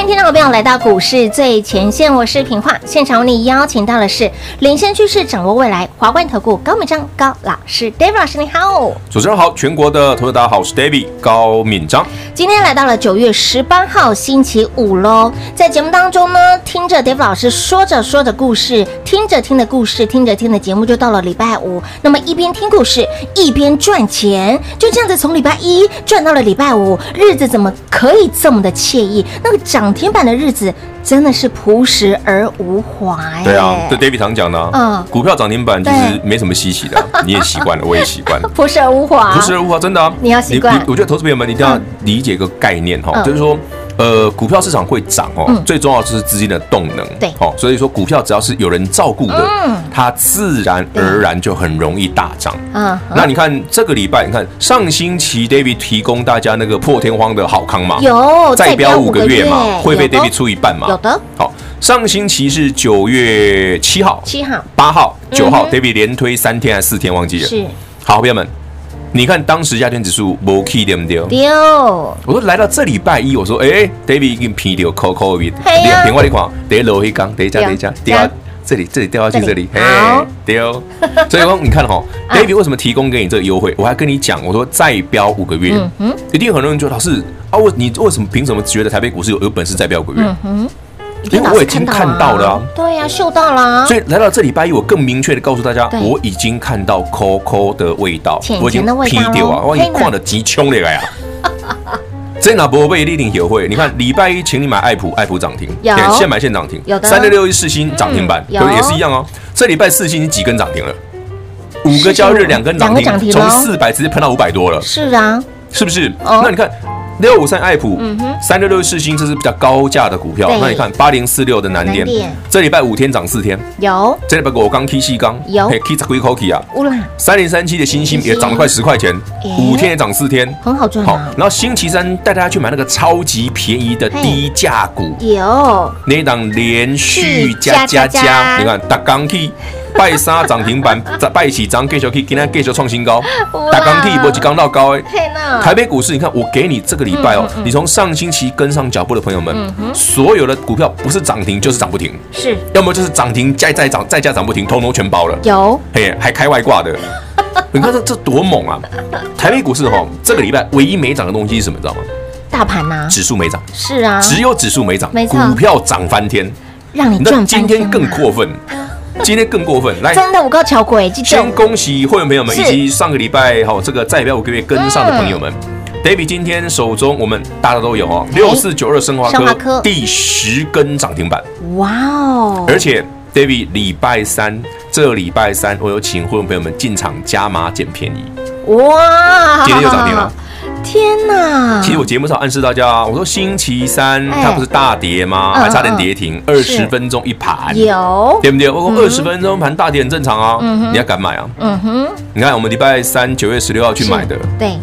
欢迎听众朋友来到股市最前线，我是平化。现场为你邀请到的是领先趋势、掌握未来华冠投顾高敏章高老师，David 老师你好，主持人好，全国的投资大家好，我是 David 高敏章。今天来到了九月十八号星期五喽，在节目当中呢，听着 David 老师说着说着故事，听着听着故事，听着听的节目，就到了礼拜五。那么一边听故事一边赚钱，就这样子从礼拜一赚到了礼拜五，日子怎么可以这么的惬意？那个涨。涨停板的日子真的是朴实而无华哎。对啊，这 David 常讲的，嗯，股票涨停板其实没什么稀奇的，你也习惯了，我也习惯了，朴实而无华，朴实而无华，真的啊，你要习惯。我觉得投资朋友们一定要理解一个概念哈，就是说。呃，股票市场会涨哦，嗯、最重要的就是资金的动能。对，哦，所以说股票只要是有人照顾的，嗯、它自然而然就很容易大涨。嗯，那你看这个礼拜，你看上星期 David 提供大家那个破天荒的好康嘛，有再标五个月嘛，会被 David 出一半嘛？有的。好，上星期是九月七号、七号、八号、九号，David 连推三天还是四天忘记了？是。好，朋友们。你看当时加权指数没 key 对不对？丢。我说来到这礼拜一，我说哎，David 已经皮掉，扣扣一点。两平块的矿，得楼一刚，等一下，等一下，掉这里，这里掉下去，这里，嘿，丢。所以说你看哈，David 为什么提供给你这个优惠？我还跟你讲，我说再标五个月，一定很多人觉得老师啊，我你为什么凭什么觉得台北股市有有本事再标五个月？因为我已经看到了啊，对呀，嗅到了。所以来到这礼拜一，我更明确的告诉大家，我已经看到 COCO 的味道，我已经劈掉啊，我已经矿的极穷了呀。这哪不会一定有会？你看礼拜一，请你买爱普，爱普涨停，现买现涨停，有的三六六一四星涨停板，有也是一样哦。这礼拜四星几根涨停了？五个交易日两根涨停，从四百直接喷到五百多了。是啊，是不是？那你看。六五三爱普，三六六世星，这是比较高价的股票。那你看八零四六的南电，这礼拜五天涨四天，有。这礼拜我刚 K 细钢，有。K 十几块 K 啊。三零三七的星星也涨了快十块钱，五天也涨四天，很好赚。好，然后星期三带大家去买那个超级便宜的低价股，有。那一档连续加加加，你看大钢 K。拜三涨停板，再拜起涨，继续去，今天继续创新高。大钢铁波及刚到高哎，台北股市，你看我给你这个礼拜哦，你从上星期跟上脚步的朋友们，所有的股票不是涨停就是涨不停，是，要么就是涨停再再涨再加涨不停，通通全包了。有，嘿，还开外挂的，你看这这多猛啊！台北股市哈，这个礼拜唯一没涨的东西是什么？你知道吗？大盘呐，指数没涨，是啊，只有指数没涨，股票涨翻天，让你赚翻天。今天更过分。今天更过分，来，真的我告桥鬼，先恭喜会员朋友们以及上个礼拜好这个再标五个月跟上的朋友们。David 今天手中我们大家都有哦，六四九二生华科第十根涨停板，哇哦！而且 David 礼拜三这礼拜三我有请会员朋友们进场加码捡便宜，哇！今天又涨停了。天哪！其实我节目上暗示大家，我说星期三它不是大跌吗？还差点跌停，二十分钟一盘，有对不对？我说二十分钟盘大跌很正常啊，你要敢买啊？嗯哼，你看我们礼拜三九月十六号去买的，对，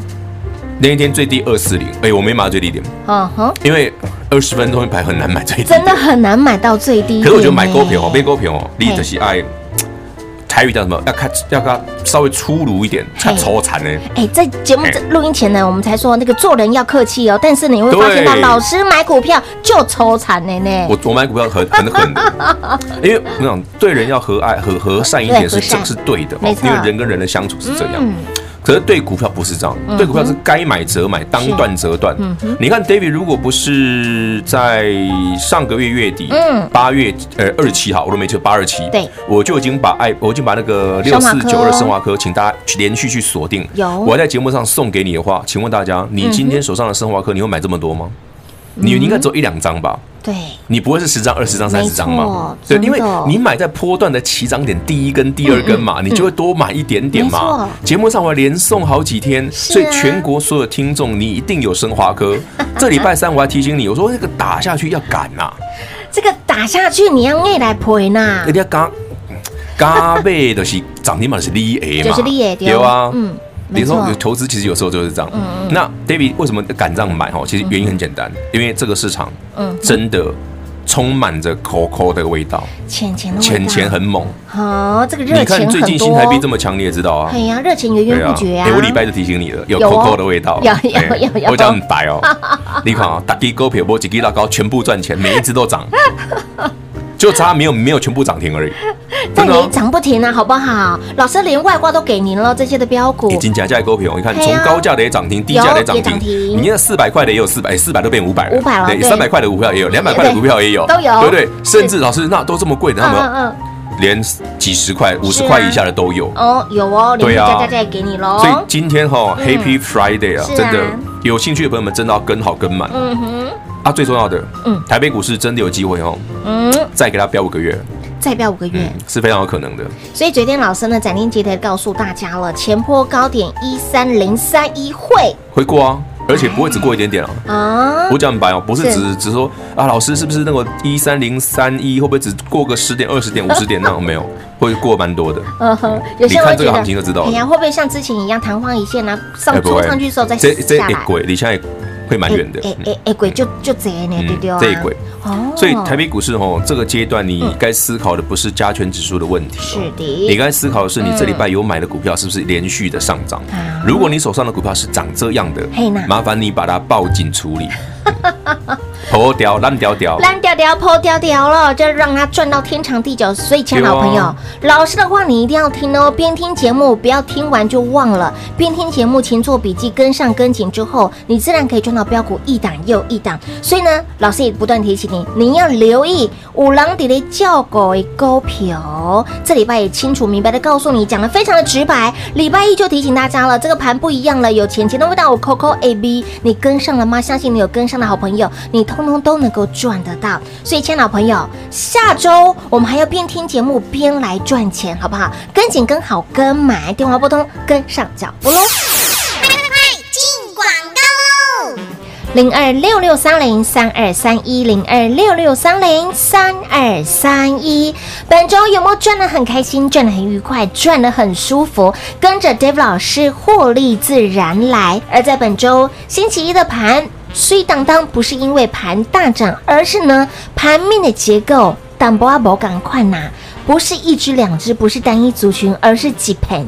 那一天最低二四零，哎，我没买最低点，嗯哼，因为二十分钟一盘很难买最低，真的很难买到最低。可是我觉得买股票哦，买股票哦，你就是爱。台语叫什么？要看，要看稍微粗鲁一点，才抽残呢。哎，在节目录音前呢，我们才说那个做人要客气哦。但是你会发现到老师买股票就抽残呢呢。我我买股票很很狠的，因为我想对人要和蔼和和善一点是这是对的，因为人跟人的相处是这样。可是对股票不是这样，对股票是该买则买，当断则断。你看 David，如果不是在上个月月底，八月呃二十七号，我都没记八二七，对，我就已经把爱，我已经把那个六四九二生华科，请大家连续去锁定。有，我在节目上送给你的话，请问大家，你今天手上的生华科，你会买这么多吗？你你应该走一两张吧。对，你不会是十张、二十张、三十张吗？对，因为你买在波段的起涨点第一根、第二根嘛，你就会多买一点点嘛。节目上我连送好几天，所以全国所有听众，你一定有升华科。这礼拜三我还提醒你，我说那个打下去要赶呐，这个打下去你要爱来赔呐。人家刚刚买的是涨停板是利 A 嘛，就是利 A 对啊。嗯，你说投资其实有时候就是这样。那 David 为什么敢这样买？哈，其实原因很简单，因为这个市场，嗯，真的。充满着 COCO 的味道，钱钱钱钱很猛。好，这个热钱你看最近新台币这么强，你也知道啊。对呀，热钱源源不绝啊。我礼拜就提醒你了，有 COCO 的味道。有有有有。我讲很白哦，你看啊，大鸡股票波几鸡拉高，全部赚钱，每一只都涨。就差没有没有全部涨停而已，但你涨不停啊，好不好？老师连外挂都给您了，这些的标股。已经加价够平。你看从高价的也涨停，低价的也涨停，你那四百块的也有四百，四百都变五百了，五百了。对，三百块的股票也有，两百块的股票也有，都有，对不对？甚至老师那都这么贵的，他们连几十块、五十块以下的都有。哦，有哦，对啊，加价再给你喽。所以今天哈，Happy Friday 啊，真的有兴趣的朋友们真的要跟好跟满。嗯哼。啊，最重要的，嗯，台北股市真的有机会哦，嗯，再给它飙五个月，再飙五个月，嗯，是非常有可能的。所以昨天老师呢，斩钉截铁告诉大家了，前坡高点一三零三一会会过啊，而且不会只过一点点啊。啊，我讲很白哦，不是只只说啊，老师是不是那个一三零三一会不会只过个十点、二十点、五十点那种？没有，会过蛮多的。嗯哼，你看这个行情就知道了。哎呀，会不会像之前一样昙花一现呢？上冲上去的时候再下来？这这鬼，你现在。会蛮远的，哎哎哎，鬼就就这呢，对不对？这一鬼。哦，所以台北股市哦，这个阶段你该思考的不是加权指数的问题，是的，你该思考的是你这礼拜有买的股票是不是连续的上涨？如果你手上的股票是长这样的，麻烦你把它报警处理。破掉烂掉掉，烂掉掉破掉掉了，就让它赚到天长地久。所以，亲爱的朋友，老师的话你一定要听哦。边听节目，不要听完就忘了。边听节目，前做笔记，跟上跟紧之后，你自然可以赚到标股一档又一档。所以呢，老师也不断提醒你，你要留意五郎底的叫狗为股票。这礼拜也清楚明白的告诉你，讲的非常的直白。礼拜一就提醒大家了，这个盘不一样了，有钱钱的味道。我 Coco A B，你跟上了吗？相信你有跟上的好朋友，你。通通都能够赚得到，所以，亲爱的朋友，下周我们还要边听节目边来赚钱，好不好？跟紧、跟好、跟买，电话拨通，跟上脚步喽！快快快，进广告喽！零二六六三零三二三一零二六六三零三二三一，本周有没有赚得很开心，赚得很愉快，赚得很舒服？跟着 Dave 老师获利自然来。而在本周星期一的盘。所以当当不是因为盘大涨，而是呢盘面的结构，淡薄啊无共款呐。不是一只两只，不是单一族群，而是几盆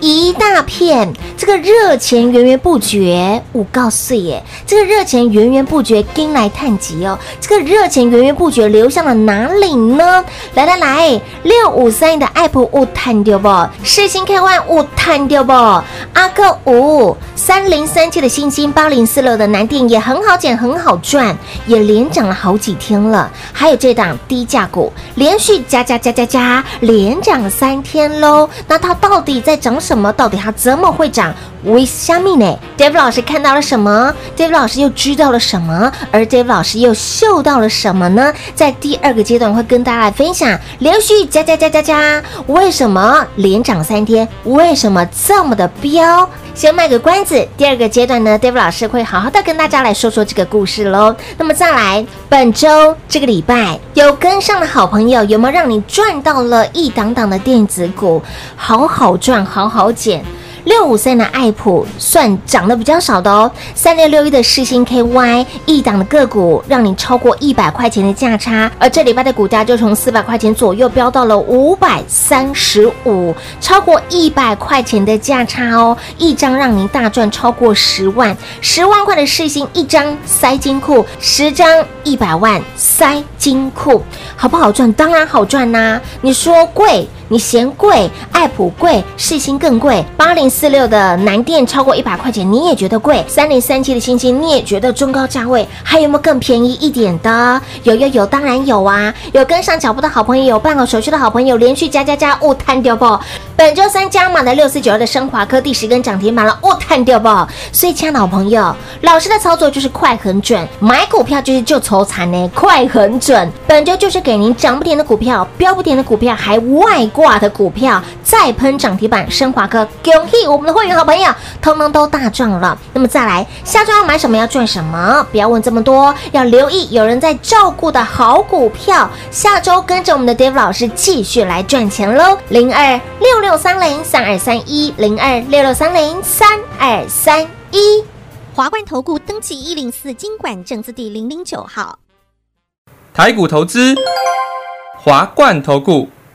一大片。这个热钱源源不绝，我告诉耶，这个热钱源源不绝，跟来探吉哦。这个热钱源源不绝流向了哪里呢？来来来，六五三一的爱普五探掉不？世芯 KY 五探掉不？阿克五三零三七的星星八零四六的南电也很好捡，很好赚，也连涨了好几天了。还有这档低价股，连续加加加加加。连涨三天喽，那它到底在涨什么？到底它怎么会涨？为虾米呢？Dave 老师看到了什么？Dave 老师又知道了什么？而 Dave 老师又嗅到了什么呢？在第二个阶段会跟大家来分享，连续加加加加加，为什么连涨三天？为什么这么的彪？先卖个关子，第二个阶段呢，David 老师会好好的跟大家来说说这个故事喽。那么再来，本周这个礼拜有跟上的好朋友，有没有让你赚到了一档档的电子股？好好赚，好好捡。六五三的爱普算涨得比较少的哦，三六六一的世芯 KY 一档的个股让你超过一百块钱的价差，而这礼拜的股价就从四百块钱左右飙到了五百三十五，超过一百块钱的价差哦，一张让您大赚超过十万，十万块的世芯一张塞金库，十张一百万塞金库，好不好赚？当然好赚呐、你说贵？你嫌贵，爱普贵，世星更贵。八零四六的南电超过一百块钱，你也觉得贵。三零三七的星星，你也觉得中高价位。还有没有更便宜一点的？有有有，当然有啊！有跟上脚步的好朋友，有办好手续的好朋友，连续加加加，勿贪掉不？本周三加满的六四九二的升华科第十根涨停板了，勿贪掉不？所以，亲爱的好朋友，老师的操作就是快很准，买股票就是就抽惨呢，快很准。本周就是给您涨不停的股票，飙不停的股票，还外挂。的股票再喷涨停板，升华科恭喜我们的会员好朋友，通通都大赚了。那么再来，下周要买什么？要赚什么？不要问这么多，要留意有人在照顾的好股票。下周跟着我们的 Dave 老师继续来赚钱喽！零二六六三零三二三一零二六六三零三二三一，华冠投顾登记一零四金管证字第零零九号。台股投资，华冠投顾。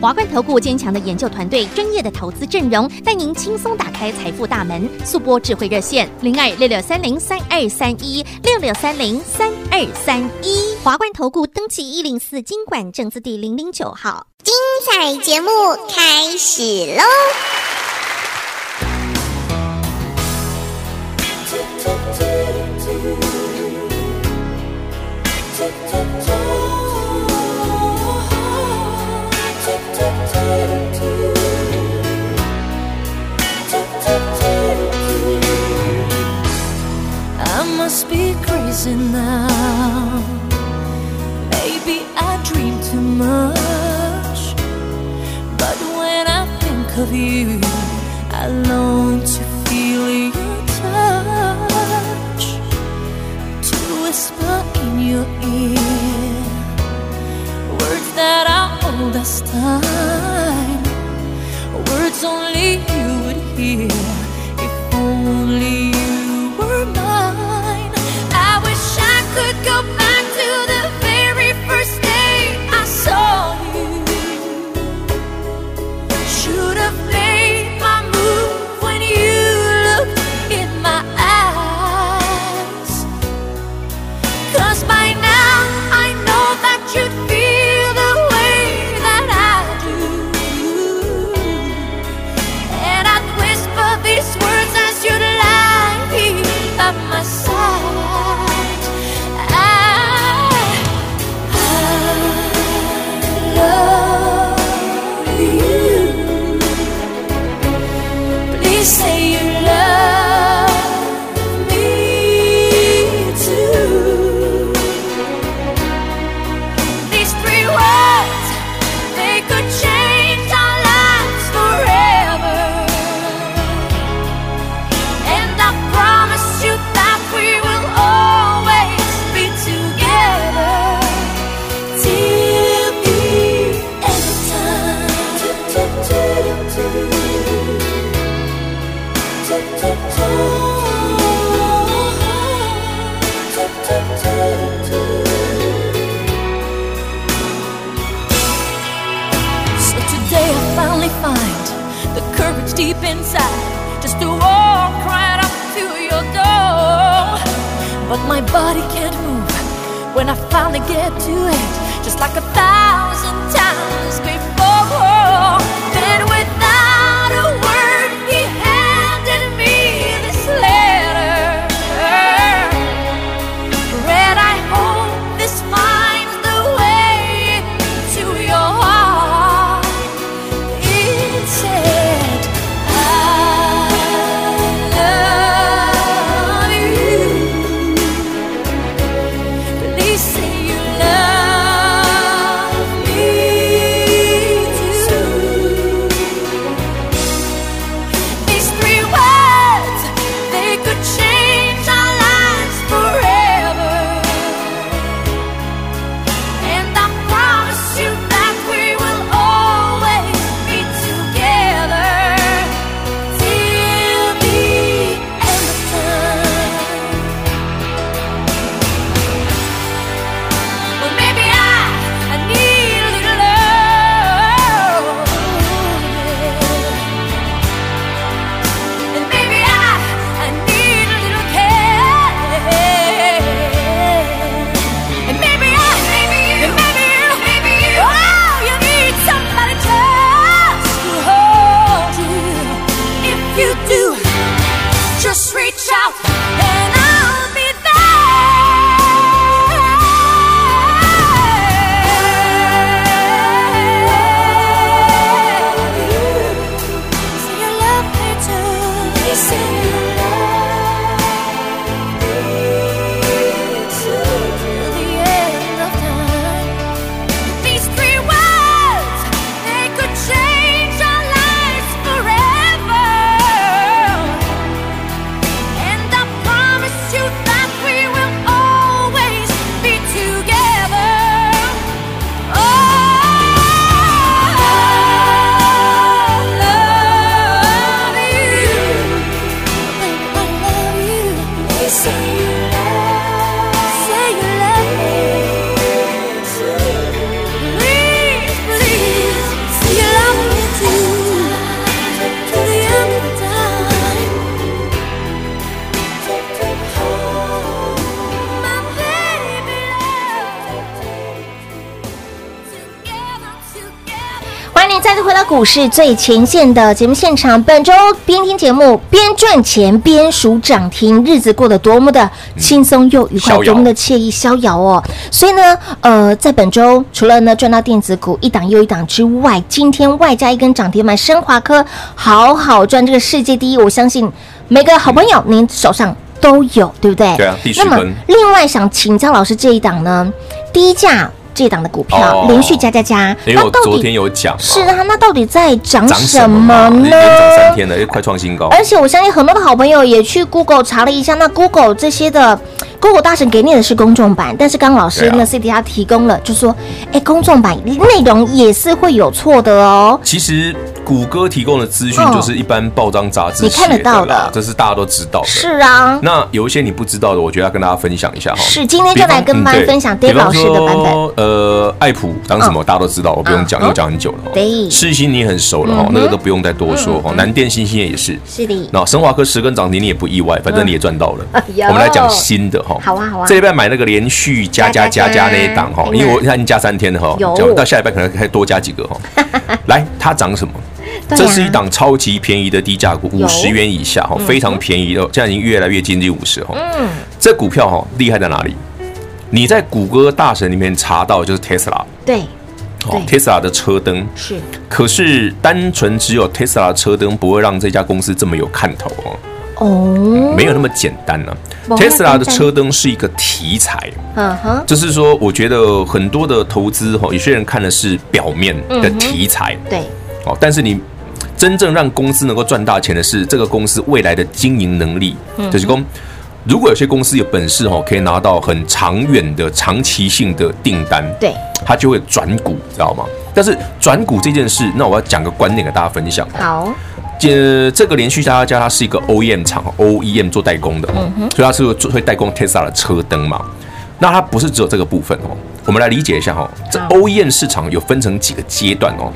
华冠投顾坚强的研究团队，专业的投资阵容，带您轻松打开财富大门。速播智慧热线零二六六三零三二三一六六三零三二三一。华冠投顾登记一零四经管证字第零零九号。精彩节目开始喽！losing now. Maybe I dream too much, but when I think of you, I long to feel your touch, to whisper in your ear words that are old as time. deep inside just to walk right up to your door. But my body can't move when I finally get to it, just like a thousand times. 股市最前线的节目现场。本周边听节目边赚钱边数涨停，日子过得多么的轻松又愉快，多么的惬意逍遥哦。所以呢，呃，在本周除了呢赚到电子股一档又一档之外，今天外加一根涨停板，升华科好好赚这个世界第一，我相信每个好朋友您手上都有，对不对？对啊第那么另外想请教老师这一档呢，低价这档的股票、哦连续加加加，因为我那到底昨天有讲，是啊，那到底在涨涨什么嘛呢连？涨三天了，又快创新高。而且我相信很多的好朋友也去 Google 查了一下，那 Google 这些的 Google 大神给你的是公众版，但是刚刚老师对啊。呢 C D 他提供了，就说，哎，公众版内容也是会有错的哦。其实谷歌提供的资讯哦就是一般报章杂志你看得到的，这是大家都知道的。是啊，那有一些你不知道的，我觉得要跟大家分享一下哈。是今天就来跟大家分享嗯对 Dave 老师的版本。呃，爱普当什么嗯。大家都知道，我不用讲，嗯。因为讲很久了世新你很熟了哈那个都不用再多说哈。南电、新兴也是。是的，那生华科十根涨停你也不意外，反正你也赚到了。我们来讲新的哈。好啊好啊。这礼拜买那个连续加加加加那一档哈因为我看已经加三天了哈有，讲到下礼拜可能可以多加几个哈。来，它涨什么？这是一档超级便宜的低价股，五十元以下哈，非常便宜的，现在已经越来越接近五十哈。嗯，这股票哈厉害在哪里？你在谷歌大神里面查到就是 Tesla，对，哦对，Tesla 的车灯。是。可是单纯只有 Tesla 的车灯不会让这家公司这么有看头哦，哦，没有那么简单呢、不 Tesla 的车灯是一个题材，嗯哼，就是说，我觉得很多的投资哈，有些人看的是表面的题材，对，哦，但是你真正让公司能够赚大钱的是这个公司未来的经营能力，就是说，如果有些公司有本事哈，可以拿到很长远的、长期性的订单，对，它就会转股，知道吗？但是转股这件事，那我要讲个观点给大家分享。好，这这个连续加加加，它是一个 OEM 厂，OEM 做代工的，所以它是会会代工 Tesla 的车灯嘛。那它不是只有这个部分哦，我们来理解一下哈。这 OEM 市场有分成几个阶段哦，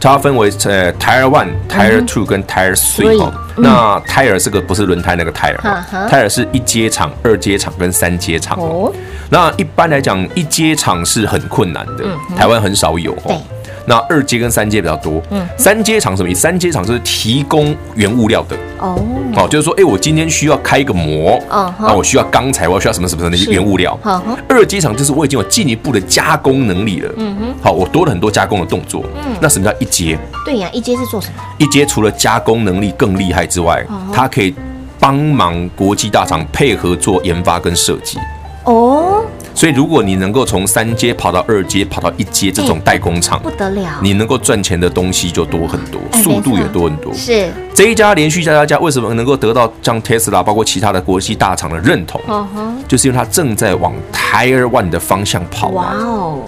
它分为呃 Tire One、Tire Two 跟 Tire Three 哈。那 Tire 这个不是轮胎那个 Tire 哈嗯哼，Tire 是一阶厂、二阶厂跟三阶厂哦哦。那一般来讲，一阶厂是很困难的，台湾很少有哦。对那二阶跟三阶比较多，嗯三阶厂什么意思？三阶厂就是提供原物料的，哦，哦，就是说，哎，我今天需要开一个模，啊，我需要钢材，我需要什么什么那些原物料嗯哼。二阶厂就是我已经有进一步的加工能力了，嗯哼，好，我多了很多加工的动作。那什么叫一阶？对呀，一阶是做什么？一阶除了加工能力更厉害之外，它可以帮忙国际大厂配合做研发跟设计。哦，所以，如果你能够从三阶跑到二阶，跑到一阶这种代工厂不，得了，你能够赚钱的东西就多很多，哎速度也多很多。是，这一家连续加加加为什么能够得到像 Tesla 包括其他的国际大厂的认同？哦哼，就是因为它正在往 Tire One 的方向跑哇啊，哦，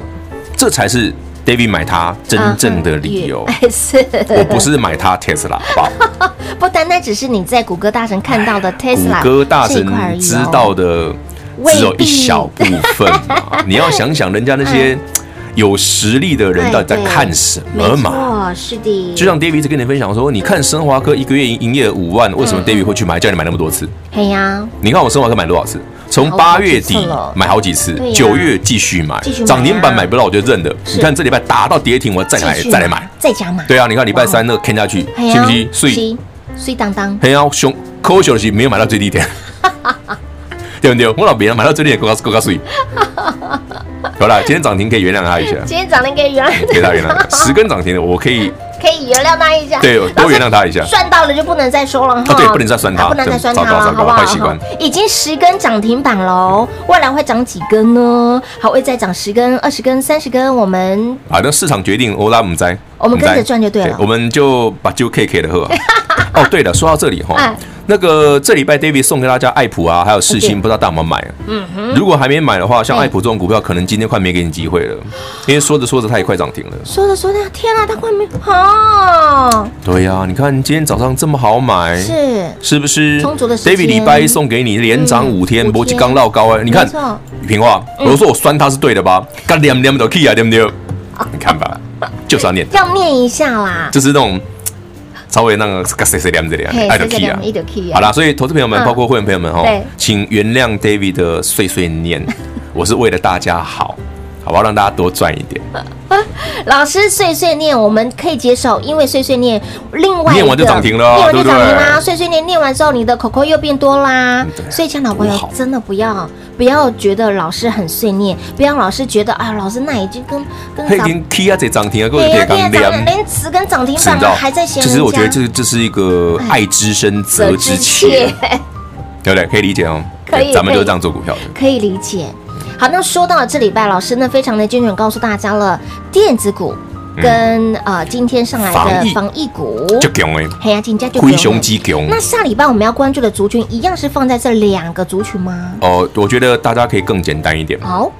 这才是 David 买它真正的理由。我不是买它 Tesla，好不好？不单单只是你在谷歌大神看到的 Tesla 谷歌大神知道的只有一小部分嘛，你要想想人家那些有实力的人到底在看什么嘛？是的，就像 David 一直跟你分享说，你看升华科一个月营营业五万，为什么 David 会去买？叫你买那么多次？嘿呀，你看我升华科买多少次？从八月底买好几次九月继续买。涨停板买不到我就认了。你看这礼拜打到跌停，我再来再来买。再加码，对啊，你看礼拜三那个看下去，信不信？所以是水当当，嘿呀，熊可惜的是没有买到最低点，对不对？我老别人买到最低点，够够够水。好了，今天涨停可以原谅他一下，今天涨停可以原谅，给他原谅，十根涨停的我可以。可以原谅他一下，对，多原谅他一下。算到了就不能再说了哈，对，不能再算他，不能再算他了，好不好？坏习惯。已经十根涨停板喽，未来会涨几根呢？还会再涨十根、二十根、三十根？我们好的，市场决定，我拉我们在，我们跟着赚就对了。我们就把就 K K 的喝。哦，对了，说到这里哈，那个这礼拜 David 送给大家爱普啊，还有世星，不知道大家有没有买？嗯哼，如果还没买的话，像爱普这种股票，可能今天快没给你机会了，因为说着说着它也快涨停了。说着说着，天啊，它快没好。对呀，你看今天早上这么好买，是是不是？充足的。David 礼拜一送给你连涨五天，波基刚绕高哎，你看，雨平话，我说我酸它是对的吧？刚念念都 key 啊，对不对？你看吧，就是要念，要念一下啦，就是那种。稍微那个个碎碎念这里，爱的 key 啊，好啦，所以投资朋友们，包括会员朋友们哈，请原谅 David 的碎碎念，我是为了大家好，好不好？让大家多赚一点。老师碎碎念我们可以接受，因为碎碎念另外念完就涨停了，念完就涨停啦。碎碎念念完之后，你的口口又变多啦。所以，亲爱的朋友，真的不要不要觉得老师很碎念，不要老师觉得啊，老师那已经跟跟涨停啊，这涨停啊，各位别刚连连词跟涨停板还在嫌。其实我觉得这这是一个爱之深责之切，对不对？可以理解哦。可以，咱们就是这样做股票的，可以理解。好，那说到了这礼拜，老师呢非常的精准告诉大家了，电子股跟呃今天上来的防疫股，就强哎，黑呀，金价就雄鸡强。那下礼拜我们要关注的族群一样是放在这两个族群吗？哦，我觉得大家可以更简单一点。好，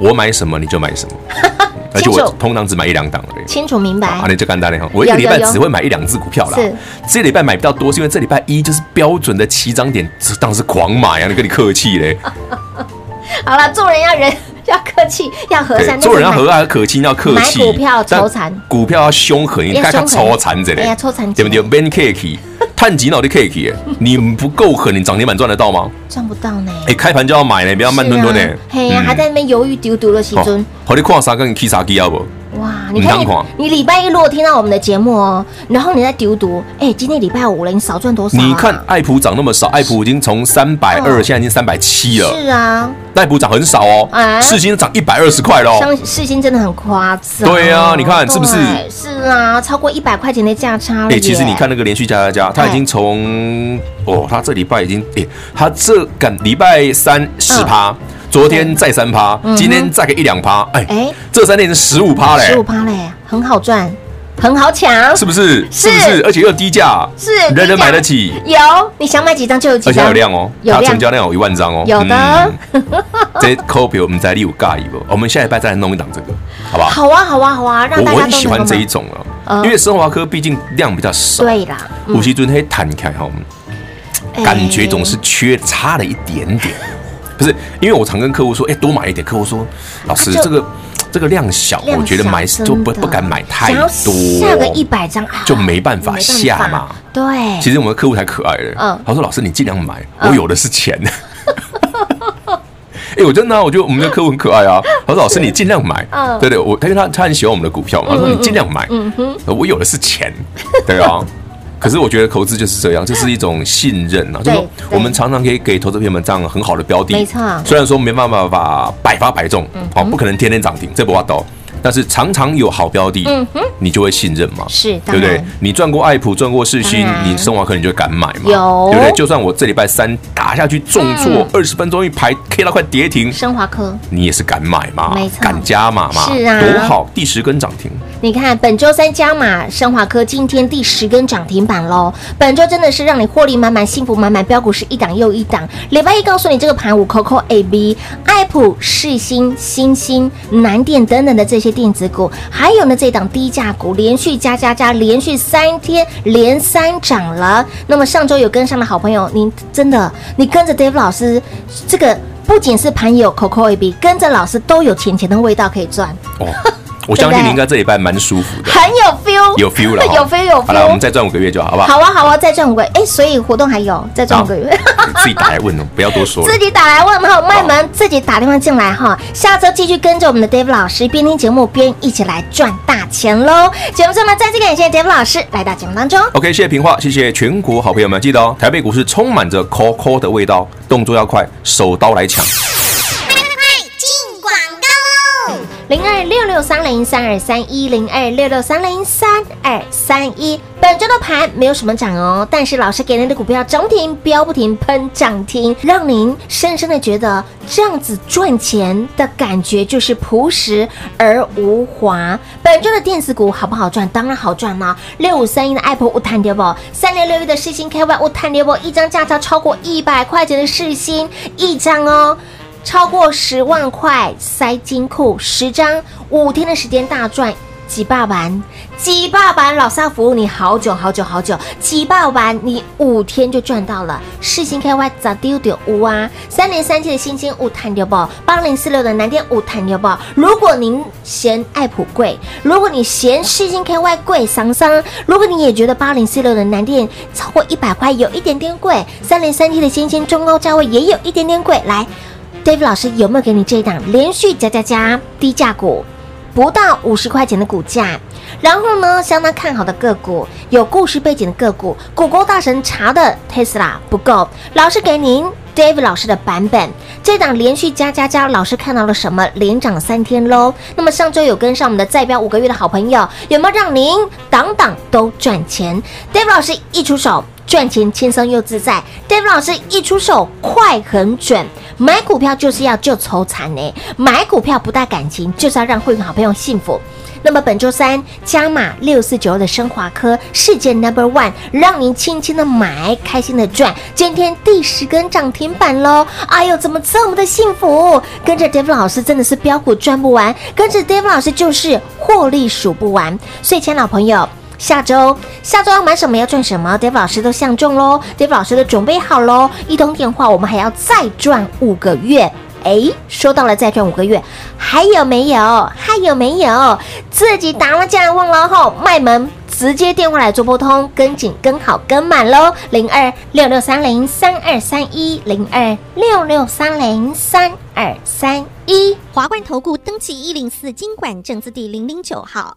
我买什么你就买什么，而且我通常只买一两档而已。清楚明白。啊，你就简单了哈，我一个礼拜只会买一两只股票啦。是，这礼拜买比较多，是因为这礼拜一就是标准的起涨点，当时狂买啊，你跟你客气嘞。好了，做人要人要客气，要和善。做人要和蔼可亲，要客气。买股票抽残，股票要凶狠，你看看抽残着嘞。哎呀，抽残，对不对？Man cake，探几脑的 cake，你不够狠，你涨停板赚得到吗？赚不到呢。哎，开盘就要买呢，不要慢吞吞呢。嘿呀，还在那边犹豫丢丢的，时阵。好，你看啥跟你起啥机啊不？哇，你看你礼拜一如果听到我们的节目哦，然后你再丢读，哎，今天礼拜五了，你少赚多少？你看爱普涨那么少，爱普已经从三百二现在已经三百七了。是啊，爱普涨很少哦，世芯涨一百二十块喽。像世芯真的很夸张。对啊，你看是不是？是啊，超过一百块钱的价差了。哎，其实你看那个连续加加加，它已经从哦，它这礼拜已经哎，它这赶礼拜三十趴。昨天再三趴，今天再个一两趴，哎哎，这三天是十五趴嘞，十五趴嘞，很好赚，很好抢，是不是？是不是？而且又低价，是人人买得起。有，你想买几张就有几张，而且有量哦，它成交量有一万张哦。有的，这扣表我们在利有尬一不？我们下礼拜再来弄一档这个，好不好？好啊，好啊，好啊，让大家我很喜欢这一种了，因为升华科毕竟量比较少，对啦，五十尊可以弹开哈，感觉总是缺差了一点点。不是，因为我常跟客户说，哎，多买一点。客户说，老师，这个这个量小，我觉得买就不不敢买太多，下个一百张就没办法下嘛。对，其实我们的客户才可爱的。嗯，他说，老师你尽量买，我有的是钱。哎，我真的，我觉得我们的客户很可爱啊。他说，老师你尽量买，对对，我他因为他他很喜欢我们的股票嘛。他说你尽量买，嗯哼，我有的是钱，对啊。可是我觉得投资就是这样，这是一种信任啊，就是说我们常常可以给投资朋友们这样很好的标的，没错。虽然说没办法把百发百中，哦，不可能天天涨停，这不话都。但是常常有好标的，嗯哼，你就会信任嘛，是，对不对？你赚过爱普，赚过世新，你升华科你就敢买嘛，有，对不对？就算我这礼拜三打下去重挫，二十分钟一排 K 到快跌停，升华科你也是敢买嘛，没错，敢加码嘛，是啊，多好，第十根涨停。你看本周三加码升华科，今天第十根涨停板喽。本周真的是让你获利满满，幸福满满，标股是一档又一档。礼拜一告诉你这个盘五 Coco A B 爱普世新、新星、南电等等的这些电子股。还有呢，这档低价股连续加加加，连续三天连三涨了。那么上周有跟上的好朋友，您真的，你跟着 Dave 老师，这个不仅是盘友 Coco A B，跟着老师都有钱钱的味道可以赚。哦，我相信你应该这礼拜蛮舒服的，很有 feel，有 feel 了，有 feel 有 feel。好了，我们再赚五个月就好，好不好？好啊好啊，再赚五个月。哎，所以活动还有再赚五个月。自己打来问哦，不要多说。自己打来问哈，麦门自己打电话进来哈。下周继续跟着我们的 David 老师，边听节目边一起来赚大钱喽。节目最后呢，再次感谢 David 老师来到节目当中。OK，谢谢平话，谢谢全国好朋友们，记得哦，台北股市充满着 call call 的味道，动作要快，手刀来抢。零二六六三零三二三一零二六六三零三二三一，本周的盘没有什么涨哦，但是老师给您的股票涨停，飙不停，喷涨停，让您深深的觉得这样子赚钱的感觉就是朴实而无华。本周的电子股好不好赚？当然好赚啦！六五三一的 Apple 无探跌不？三六六一的世芯 KY 我探跌不？一张价差超过一百块钱的世芯，一张哦。超过十万块塞金库，十张五天的时间大赚几百万，几百万老师服务你好久好久好久，几百万你五天就赚到了。世星 KY 咋丢丢五啊？三零三七的新兴五探丢不？八零四六的南电五探丢不？如果您嫌爱普贵，如果你嫌世星 KY 贵，桑桑，如果你也觉得八零四六的南电超过一百块有一点点贵，三零三七的新兴中高价位也有一点点贵，来。David 老师有没有给你这一档连续加加加低价股，不到五十块钱的股价，然后呢，相当看好的个股，有故事背景的个股，谷歌大神查的 Tesla 不够，老师给您 David 老师的版本，这档连续加加加，老师看到了什么？连涨三天喽。那么上周有跟上我们的再飙五个月的好朋友，有没有让您档档都赚钱？David 老师一出手。赚钱轻松又自在，David 老师一出手快很准，买股票就是要救愁残呢，买股票不带感情，就是要让会员好朋友幸福。那么本周三加码六四九的升华科世界 Number One，让您轻轻的买，开心的赚，今天第十根涨停板喽！哎呦，怎么这么的幸福？跟着 David 老师真的是标股赚不完，跟着 David 老师就是获利数不完。所以，亲老朋友。下周，下周要买什么，要赚什么，David 老师都相中喽，David 老师都准备好喽。一通电话，我们还要再赚五个月。哎，说到了再赚五个月，还有没有？还有没有？自己打了进来问了后，卖门直接电话来做拨通，跟紧跟好跟满喽。零二六六三零三二三一零二六六三零三二三一，华冠投顾登记一零四金管证字第零零九号。